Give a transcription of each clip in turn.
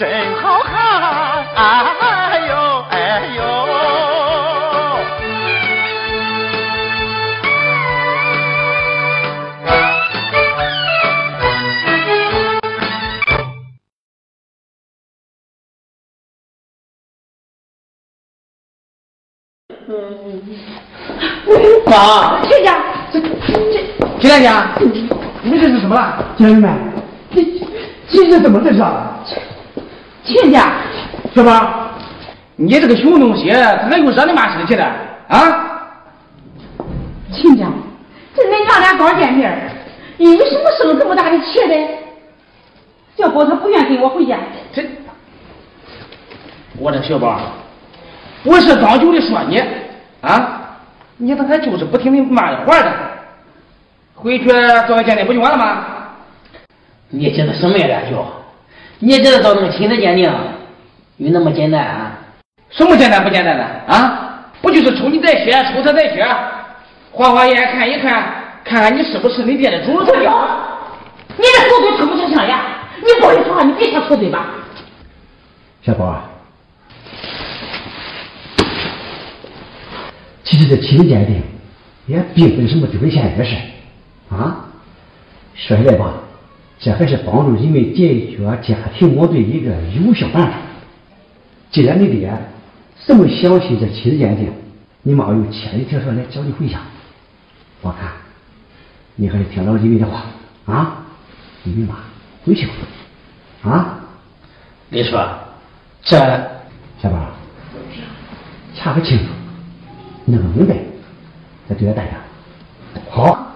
真好看，哎呦哎呦。妈，亲家，这这金大家，你们这是什么了？家人们，这这是怎么回事啊？亲家，小宝，你这个熊东西，咋还有惹你妈生气了啊？亲家，这恁娘俩刚见面，你为什么生这么大的气呢？小宝他不愿跟我回家。这，我这小宝，我是刚就的说你啊，你咋还就是不听你妈的话的？回去做个鉴定不就完了吗？你知道什么呀，大舅？你知道找那个亲子鉴定有那么简单啊？什么简单不简单的啊？不就是抽你带血，抽他带血，晃晃眼看一看，看看你是不是你爹的种？你这臭嘴吐不出象牙，你不会说话，你别说臭嘴巴。小宝啊，其实这亲子鉴定也并非什么丢人现眼的事啊。说起来吧，这还是帮助人们解决家庭矛盾一个有效办法。既然你爹这么相信这亲子鉴定，你妈又千里迢迢来找你回家，我看你还是听老人们的话啊，你们妈回去吧，啊。你说，这小宝，查个清楚，弄个明白，再对待大家。好，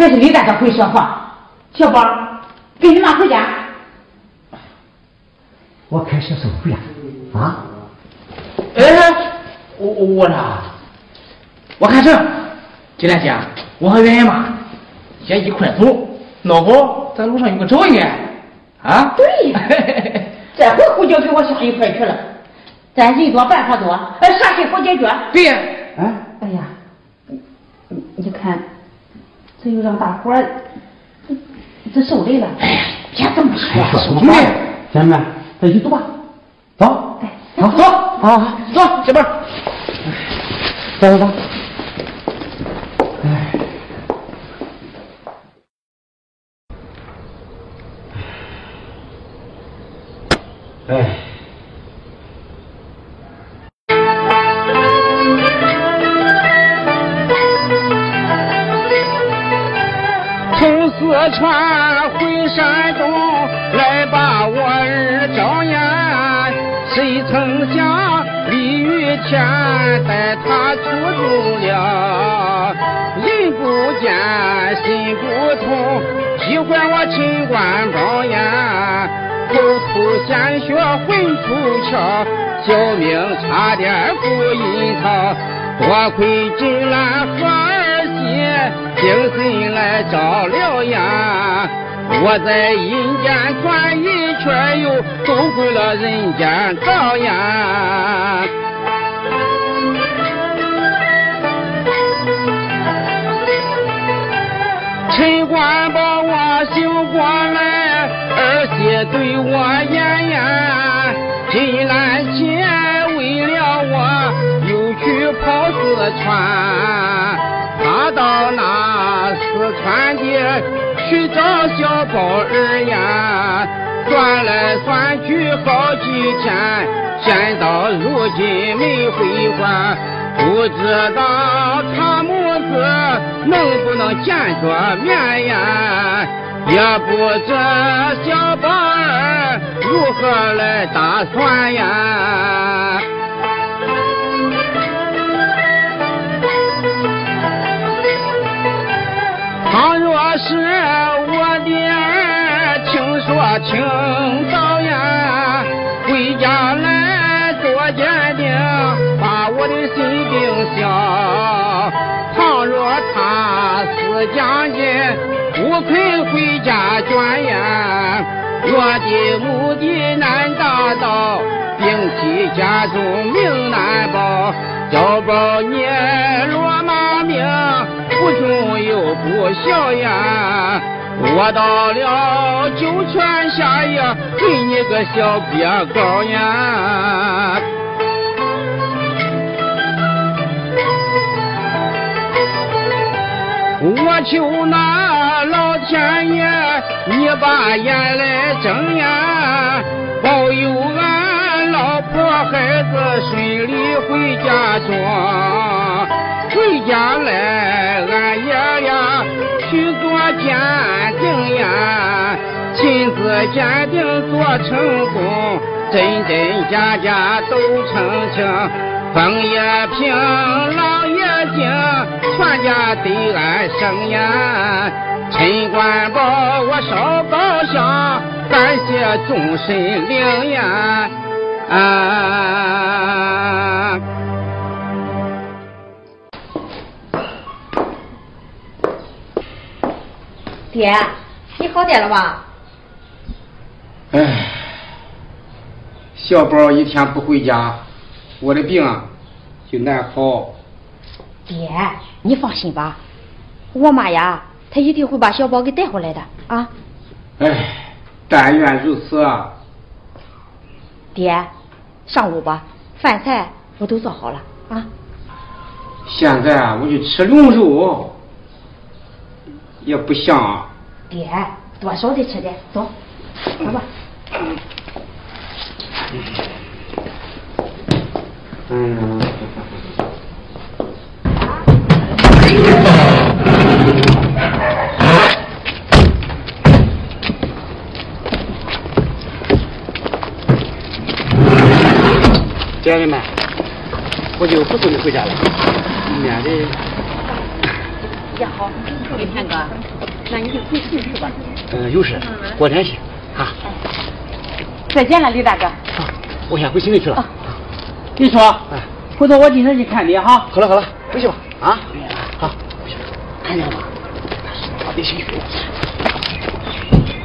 还是你大哥会说话。小宝，跟你妈回家。我开车送回家。啊，哎，我我我呢？我看成，金莲姐，我和圆圆妈先一块走，弄好在路上有个照应。啊，对呀，这回胡椒给我想一块去了。咱人多办法多，哎，啥事好解决。对呀，哎，哎呀，你你看，这又让大伙儿这这受累了。哎呀，别这么说，什么话呀？咱们咱一起走吧，走，哎，好，走，啊，走，小宝，走走走。哎，哎。从四川回山东，来把我儿找眼。谁曾想李玉天带他出走了，人不见心不痛，喜欢我秦关庄严，口吐鲜血魂出窍，小命差点付阴曹，多亏金兰花精神来照了眼。我在阴间转一圈，又走回了人间照眼。陈官把我醒过来，儿媳对我言言，金兰姐为了我又去跑四川，他到那四川的去找小宝儿呀，算来算去好几天，现到如今没回还。不知道他母子能不能见着面呀？也不知小宝儿如何来打算呀？倘若是我的儿，听说清早呀，回家来做鉴定，把我的心病消。倘若他是将军，不肯回家转呀，我的目的难达到，病体家中命难保，交保你落马命。不忠又不孝呀！我到了九泉下呀，给你个小别告呀！我求那老天爷，你把眼来睁呀，保佑俺老婆孩子顺利回家中。亲自鉴定做成功，真真假假都澄清。风也平，浪也静，全家对俺生呀。陈官保我烧高香，感谢众神灵验。啊。爹，你好点了吧？唉，小宝一天不回家，我的病啊就难好。爹，你放心吧，我妈呀，她一定会把小宝给带回来的啊。唉，但愿如此啊。爹，上午吧，饭菜我都做好了啊。现在啊我就吃龙肉。也不像。爹，多少得吃点，走，走吧。嗯。姐妹们，我就不送你回家了，免得。家好，李天哥，那你就回去是吧？嗯，有事，过天去嗯。再见了，李大哥。好，我先回城里去了。你说，回头我今天去看你哈。好了好了，回去吧啊。好，看见了吗？他得心虚。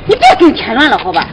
你别跟添乱了，好吧？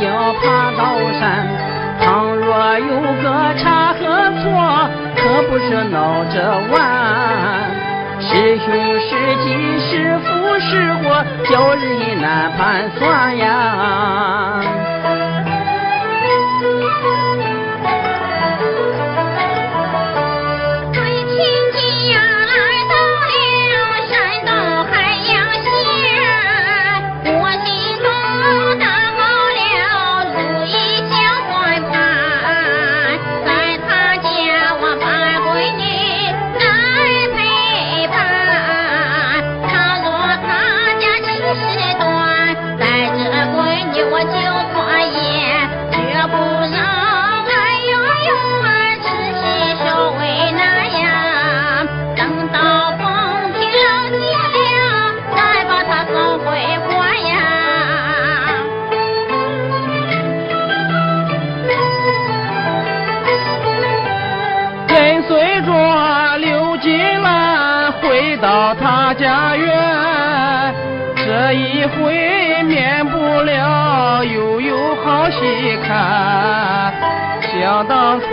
要爬高山，倘若有个差和错，可不是闹着玩。是凶是吉是福是祸，叫人难盘算呀。家园，这一回免不了又有好戏看。想当初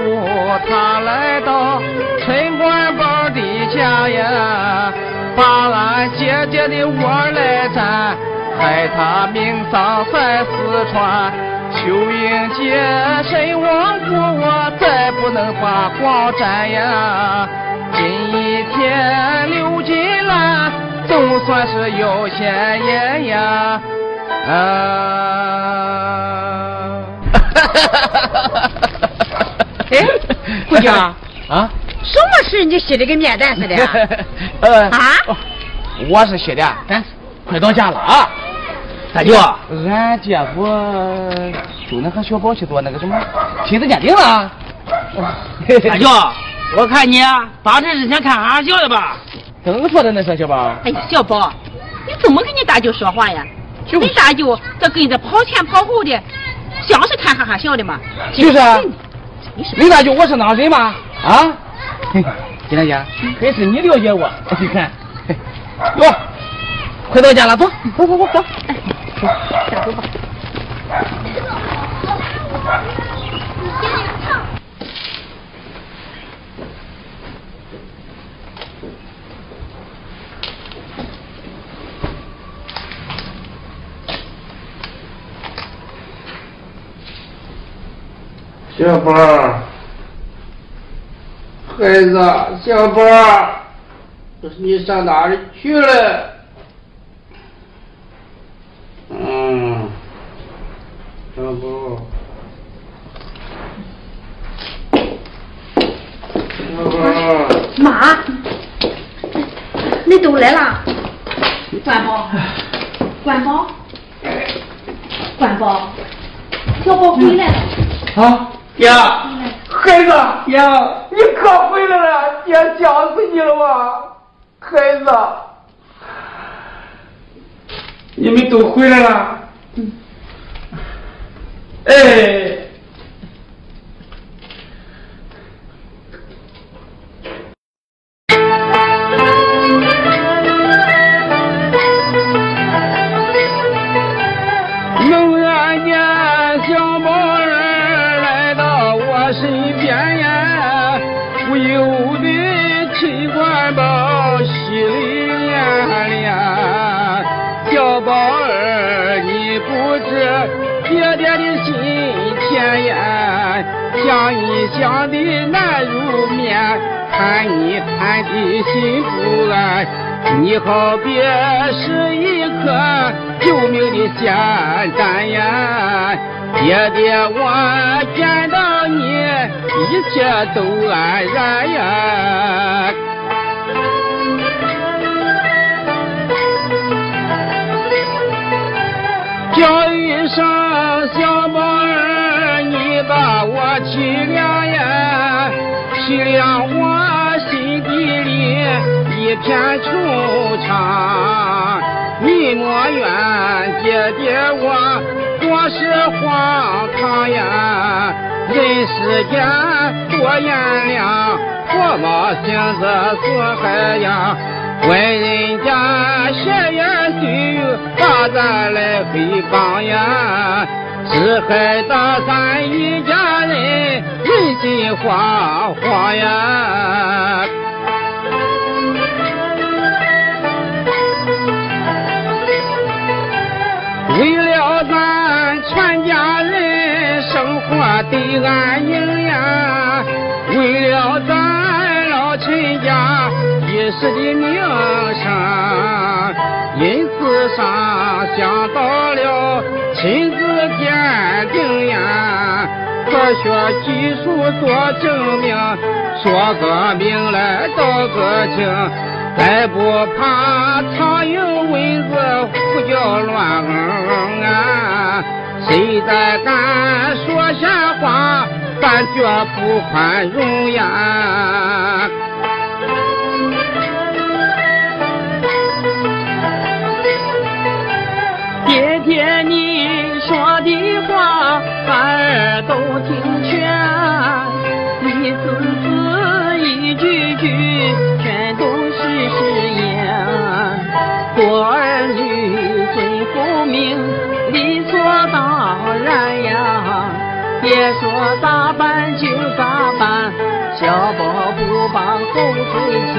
他来到陈官宝的家呀，把俺姐姐的窝来占，害他命丧在四川。秋英姐身亡故，我再不能把光沾呀。今一天刘金总算是有钱人呀。啊！哎，姑娘，啊？什么事你洗的跟面蛋似的？呃啊？我是写的，咱快到家了啊！大舅，俺姐夫就能和小宝去做那个什么亲子鉴定了。大舅，我看你八成是想看哈哈笑的吧？怎么说的那是小宝？哎呀，小宝，你怎么跟你大舅说话呀？就你大舅这跟着跑前跑后的，像是看哈哈笑的吗？就是啊你是你大舅我是哪人吗？啊？金大姐，还是你了解我。你看，嘿哟，快到家了，走走走走走。下走吧。小宝儿，孩子，小宝儿，你上哪里去了？嗯，小宝，小宝，妈，你都来了。关宝，关宝，关宝，小宝回来了。啊，呀，孩子爹，你可回来了，爹想死你了吧，孩子，你们都回来了，哎。都安然呀。叫一声小宝儿，你把我体谅呀，体谅我心底里一片惆怅。你莫怨爹爹我多是荒唐呀，人世间多炎凉，佛毛性子损害呀。问人家闲言碎语，把咱来诽谤呀，只害得咱一家人人心惶惶呀。为了咱全家人生活得安宁，为了咱老陈家一时的名声，因此上想到了亲子鉴定呀，科学技术做证明，说个明来道个情。再不怕苍蝇蚊子胡搅乱嗯啊！谁再敢说瞎话，感觉不宽容呀！爹爹，你说的话，孩儿都听全，一字字，一句句，说咋办就咋办，小宝不帮后退钱，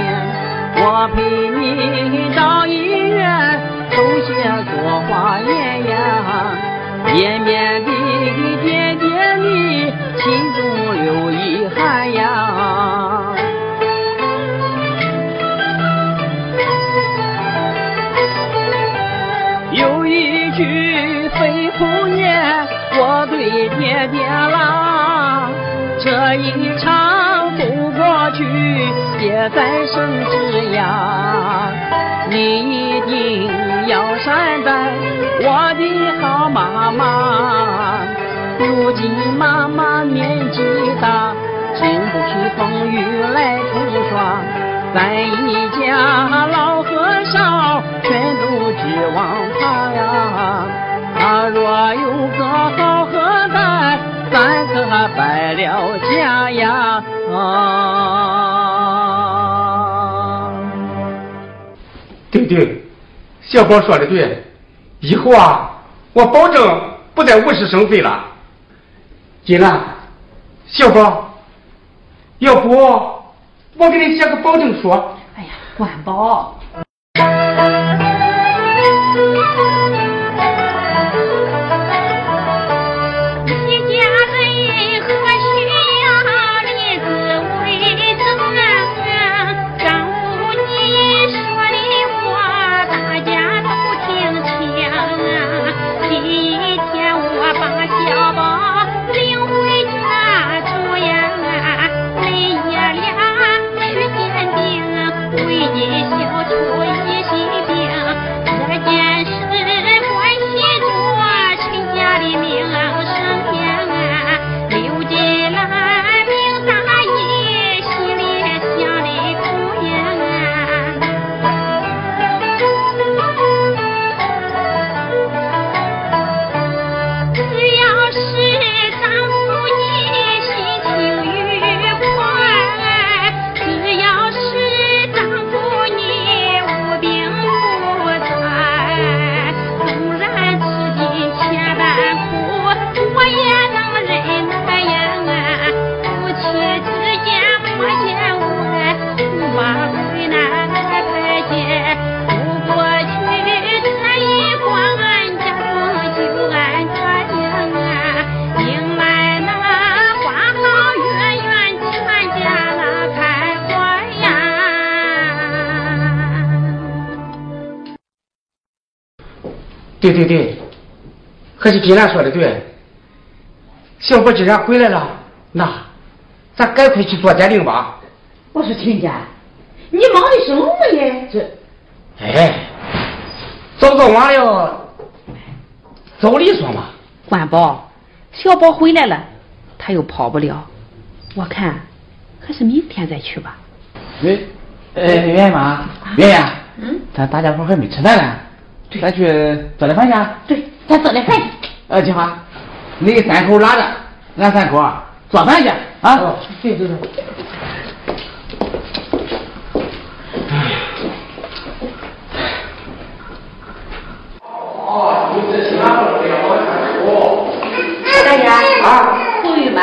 我陪你到医院抽血做化验呀，绵绵的点点你心中留遗憾呀。我对爹爹啦，这一场走过去，别再生枝呀。你一定要善待我的好妈妈。如今妈妈年纪大，经不起风雨来冲刷。咱一家老和少全都指望他呀，他若有个好后代，咱可败了家呀！啊，对对，小宝说的对，以后啊，我保证不再无事生非了。金兰，小宝，要不？我给你写个保证书。哎呀，管宝。对对对，可是金兰说的对，小宝既然回来了，那咱赶快去做鉴定吧。我说亲家，你忙的什么呀？这，哎，早做完了，照理说嘛。管宝，小宝回来了，他又跑不了，我看还是明天再去吧。喂，呃，圆圆妈，圆圆，嗯，咱大家伙还没吃饭呢。咱去做点饭去。对，咱做点饭去。呃，金花，你三口拉着，俺三口做饭去啊。哦对对对。哦，你这新郎不要往看哦。大爷啊，头晕吗？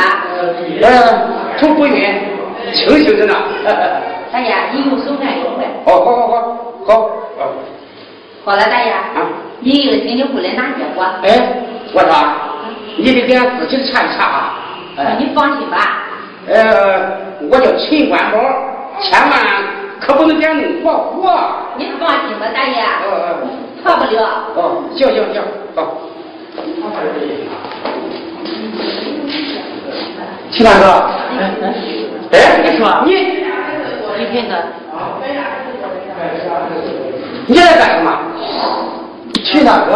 呃，头不晕，清醒着呢。大爷，你用手按一块。好好好好好。好了，大爷，你一个星期回来拿结果。哎，我说，你得给俺自己查一查啊。哎，你放心吧。呃，我叫陈官宝，千万可不能给俺弄错户。你放心吧，大爷。错不了。哦，行行行，好。齐大哥。哎，你说你，你听着。你来干什么？去哪个，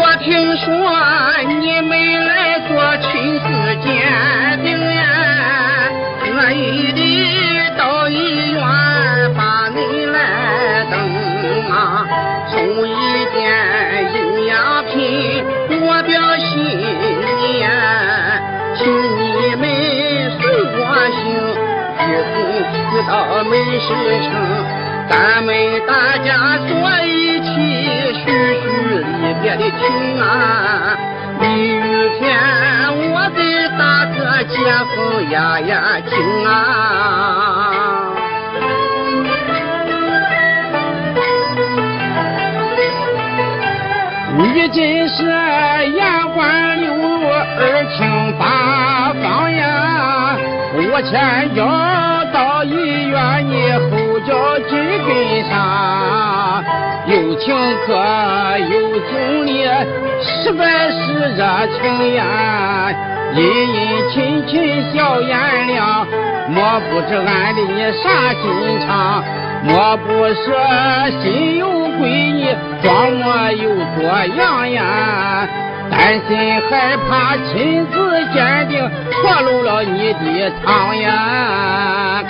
我听说你们来做亲子鉴美食城，咱们大家坐一起叙叙离别的情啊！雨天我给大哥接风压压惊啊！你真是眼观六路，耳听八方呀！我前脚有请客有送礼，实在是热情呀！殷殷勤勤笑颜亮，莫不知俺的你啥心肠？莫不是心有闺女，装模又作样呀？担心害怕亲子鉴定错漏了你的汤呀？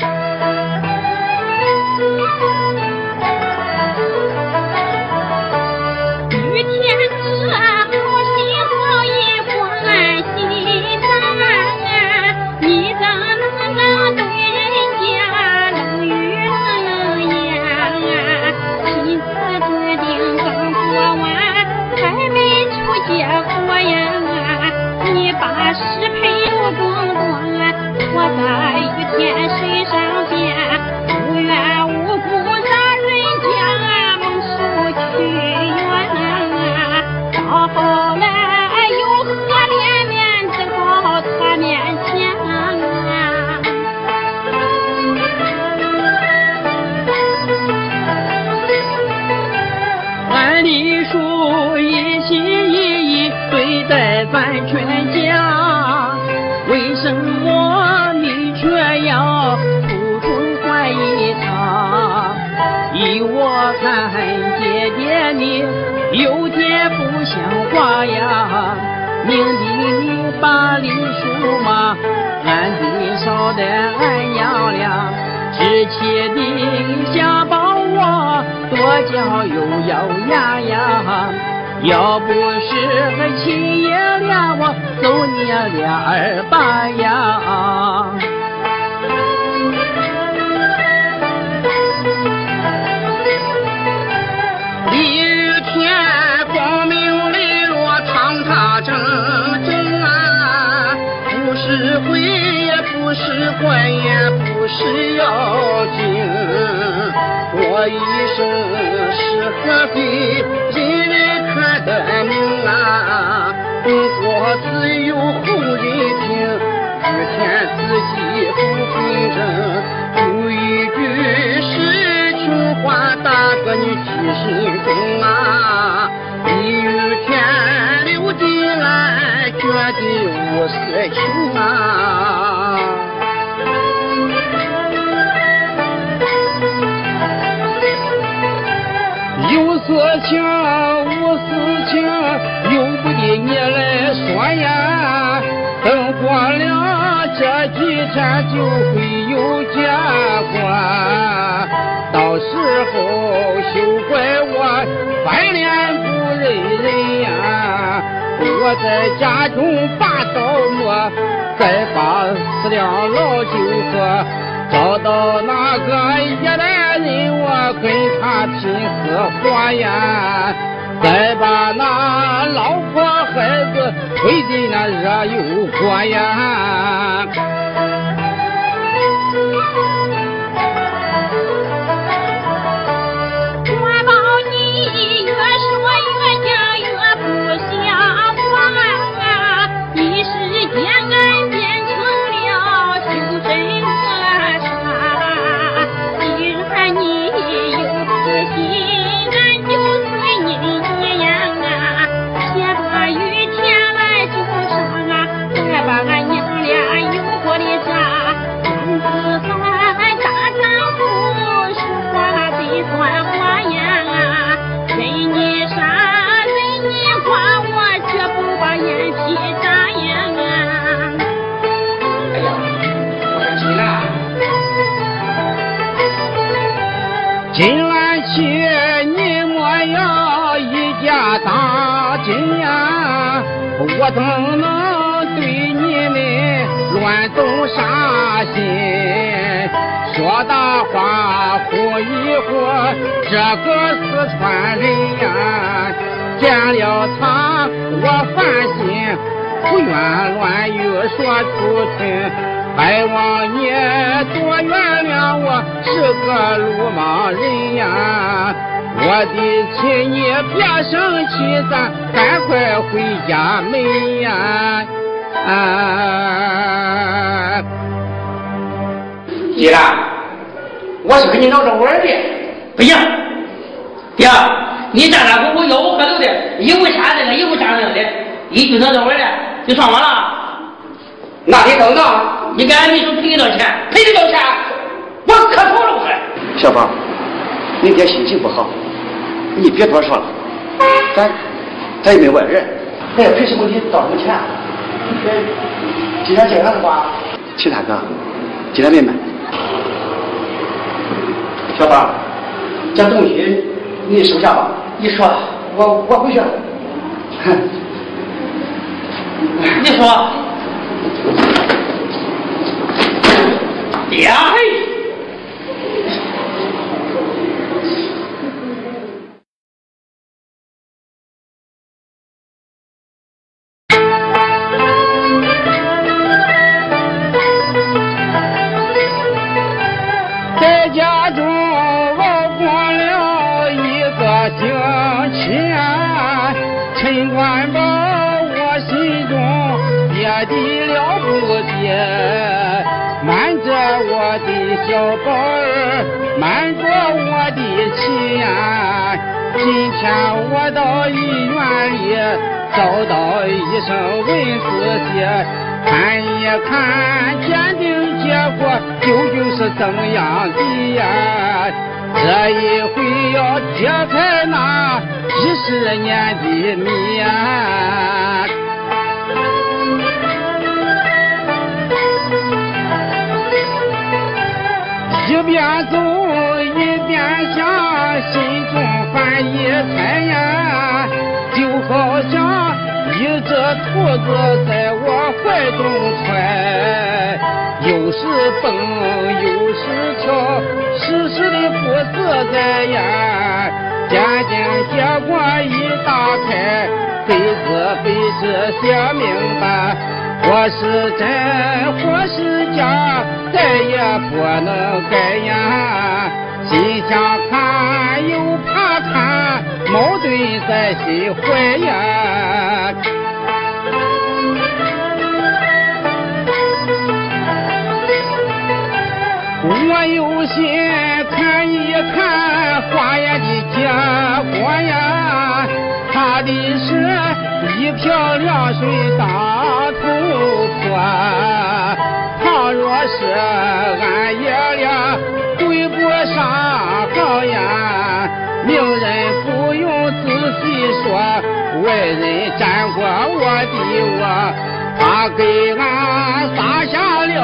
在雨天水上地捎带俺娘俩。知切的想帮我多娇又咬牙呀，要不是和亲爷俩我走你俩二百呀。是妖精，我一生是合非，人人看得明啊，过自有后人评，雨天自己不分真，有一句诗情话，大哥你记心中啊！一雨天流进来，绝对无色情啊！情无私情，由不得你来说呀。等过了这几天就会有结果，到时候休怪我翻脸不认人呀。我在家中把刀磨，再把四两老酒喝。找到那个爷来人，我跟他拼死活呀！再把那老婆孩子推进那热油锅呀！我保你越说越讲越不像话，一时间俺心？说大话唬一唬这个四川人呀。见了他，我烦心，不愿乱语说出去。还望你多原谅我，是个鲁莽人呀。我的亲，你别生气，咱赶快回家门呀！啊！既然我是跟你闹着玩的，不行，爹，你站那给我吆五喝六的，一步下这个，一步下那个的，一句闹着玩的，就算完了。那你等等，你给俺秘书赔多少钱？赔多少钱？我磕头了，我还。小芳，你爹心情不好。你别多说了，咱咱也没外人，咱也赔什么礼，道什么歉？今天这样的话，齐大哥，进来妹妹，小芳，这东西你收下吧。你说，我我回去了。你说，呀小宝儿瞒着我的亲呀，今天我到医院里找到医生问自己，看一看鉴定结果究竟是怎样的呀？这一回要揭开那几十年的谜一边走一边想，心中烦一猜呀，就好像一只兔子在我怀中揣，又是蹦又是跳，时时的不自在呀。鉴定结果一打开，非字非字写明白。我是真，或是假，再也不能改呀。心想看又怕看，矛盾在心怀呀。我有心看一看花园的结果呀，他的是一瓢凉水当。倘若是俺爷俩对不上号呀，命人不用仔细说，外人沾过我的窝，他给俺撒下了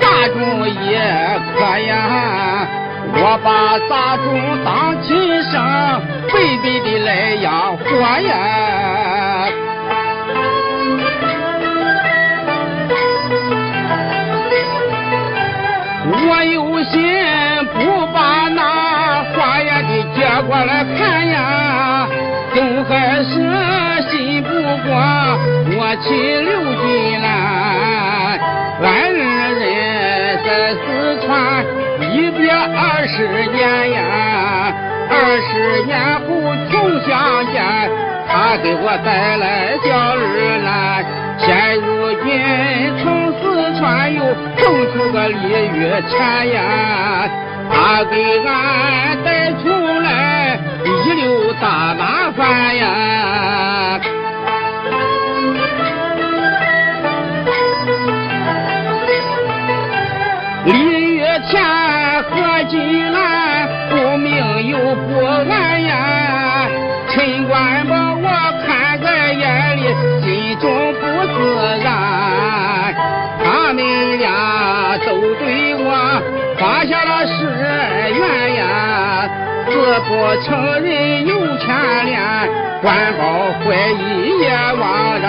大种一颗呀，我把杂种当亲生，背背的来养活呀。我有心不把那花园的结果来看呀，总还是信不过我亲刘金兰。俺人在四川一别二十年呀，二十年后重相见，他给我带来小儿男，现如今从四川又。送出个鲤鱼钱呀，他给俺带出来一溜大麻烦呀。进来不明又不暗呀，陈官把我看在眼里，心中不自然。他们俩。都对我发下了誓愿呀，自不承认有牵连，官保怀疑也枉然。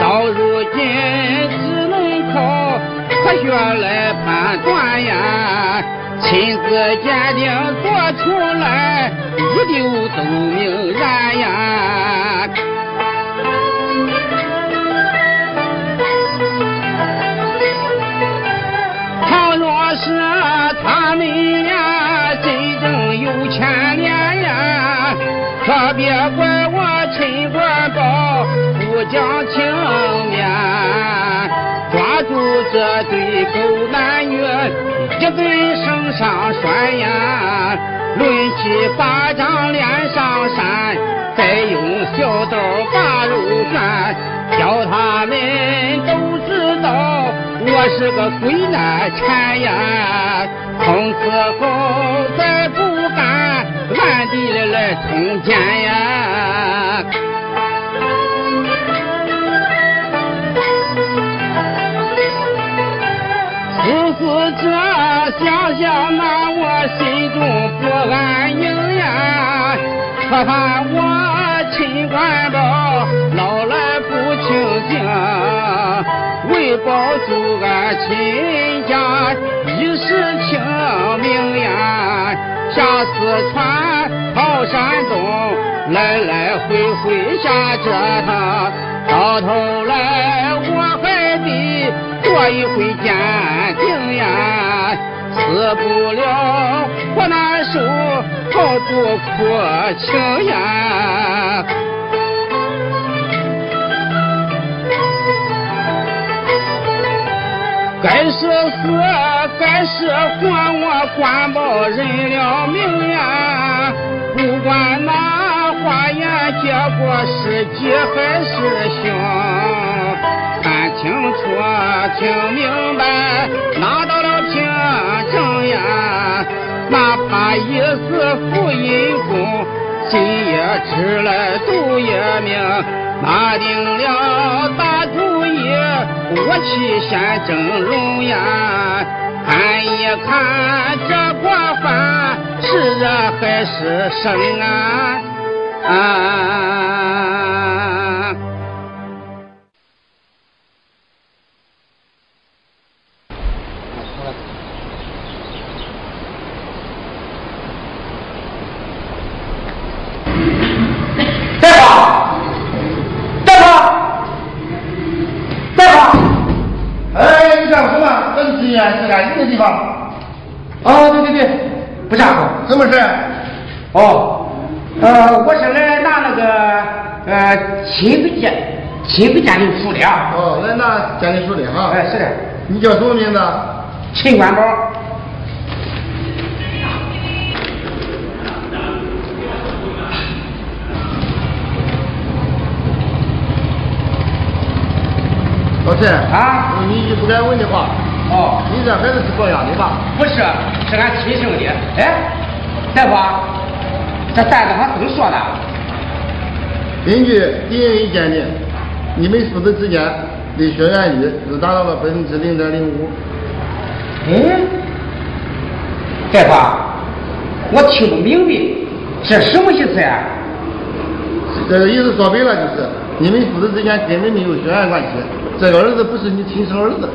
到如今只能靠科学来判断呀，亲自鉴定做出来，一丢都明然呀。倘若是他们俩真正有牵连呀，可别怪我陈官宝不讲情面。抓住这对狗男女，一顿绳上拴呀，抡起巴掌脸上扇，再用小刀把肉卷，叫他们都知道我是个鬼难缠呀。从此后再不敢暗地里来通奸呀。思这想想那我心中不安宁呀，可叹我亲官宝老来不清净，为保住俺亲家一世清明呀，下四川跑山东，来来回回瞎折腾，到头来我还做一回鉴定呀，死不了活难受，好不苦情呀。该是死，该是活，我管保人了命呀！不管那化验结果是吉还是凶，清楚、听明白，拿到了凭证呀！哪怕一死负阴功，心也直来肚也命，拿定了大主意，我去先整容呀！看一看这过犯是热还是生啊？啊！是安静的地方。哦，对对对，不吓唬。什么事？哦，呃，我是来拿那个呃亲子鉴亲子鉴定书的啊。哦，来拿鉴定书的哈。哎，是的。你叫什么名字？陈官宝。老陈啊，你你句不该问的话。哦，你这孩子是抱养的吧？不是，是俺亲生的。哎，大夫，这单子上怎么说的。根据 DNA 鉴定，你们父子之间的血缘率只达到了百分之零点零五。哎，大夫，我听不明白，这什么意思呀？这个意思说白了就是，你们父子之间根本没有血缘关系，这个儿子不是你亲生儿子。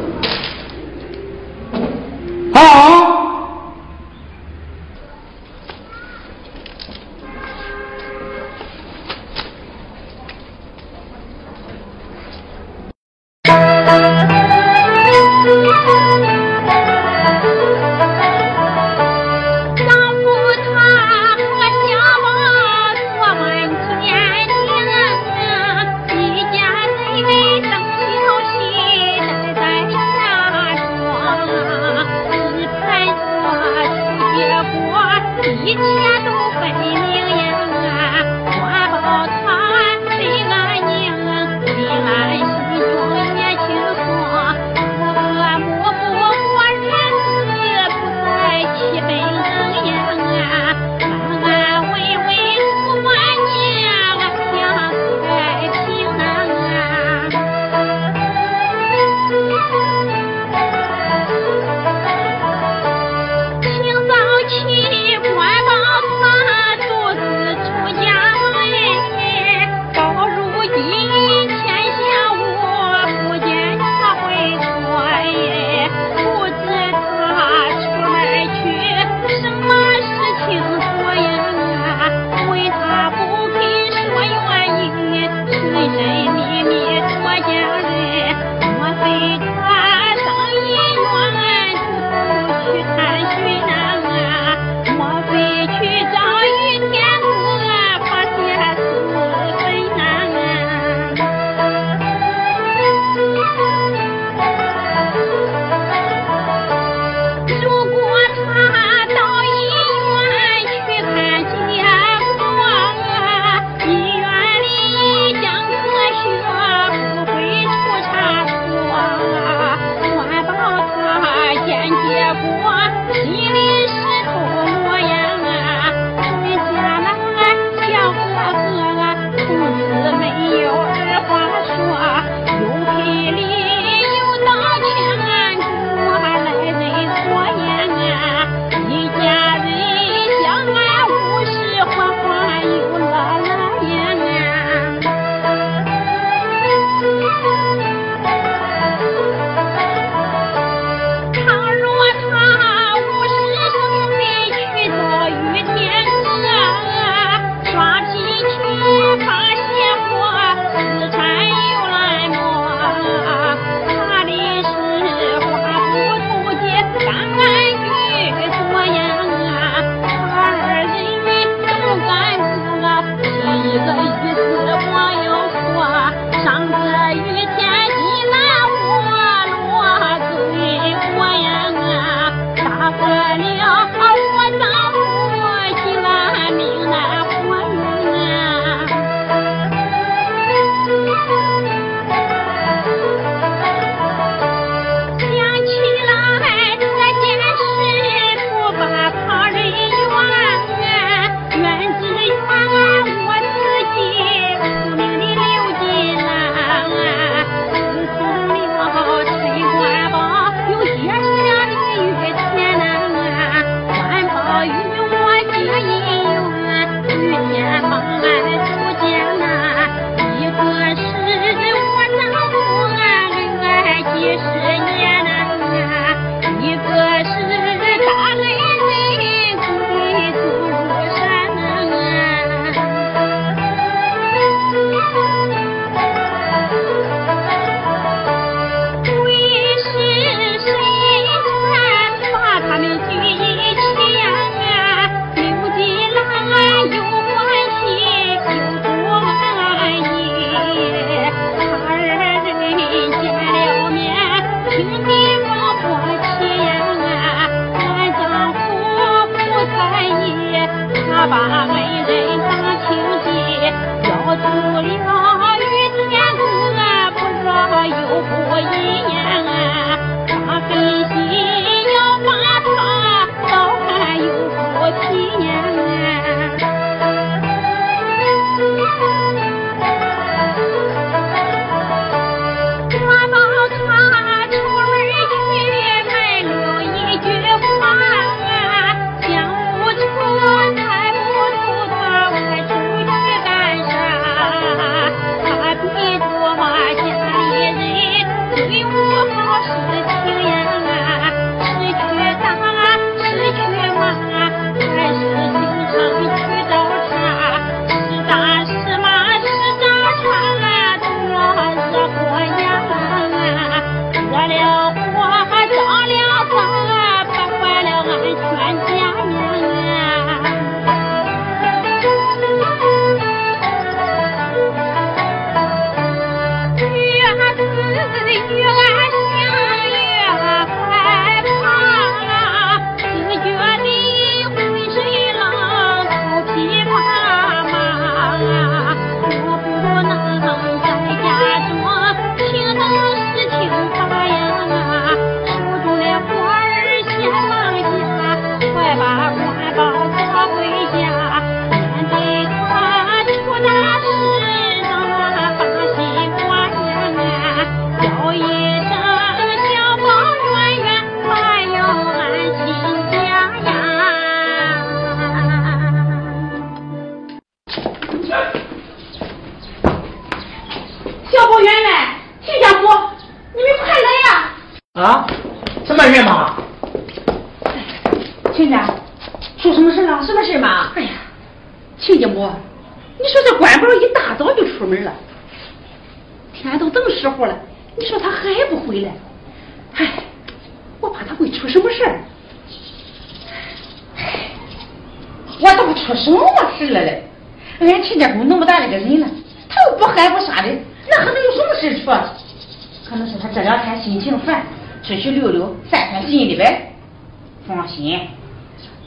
心，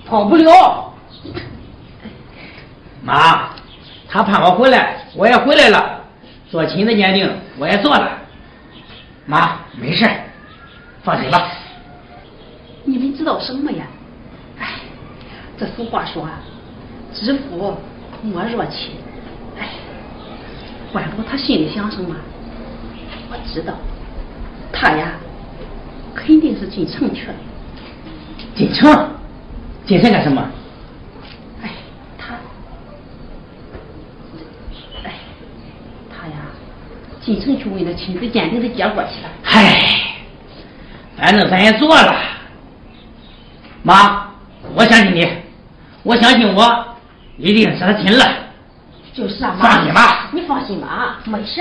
跑不了。妈，他盼我回来，我也回来了，做亲子鉴定我也做了。妈，没事，放心吧。你们知道什么呀？哎，这俗话说啊，知福莫若亲。哎，关宝他心里想什么，我知道。他呀，肯定是进城去了。进城？进城干什么？哎，他，哎，他呀，进城去为那亲子鉴定的结果去了。嗨，反正咱也做了。妈，我相信你，我相信我，一定是他亲了。就是啊，妈放心吧，你放心吧，没事。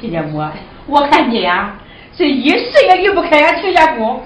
亲家母，我看你呀，是一时也离不开俺亲家公。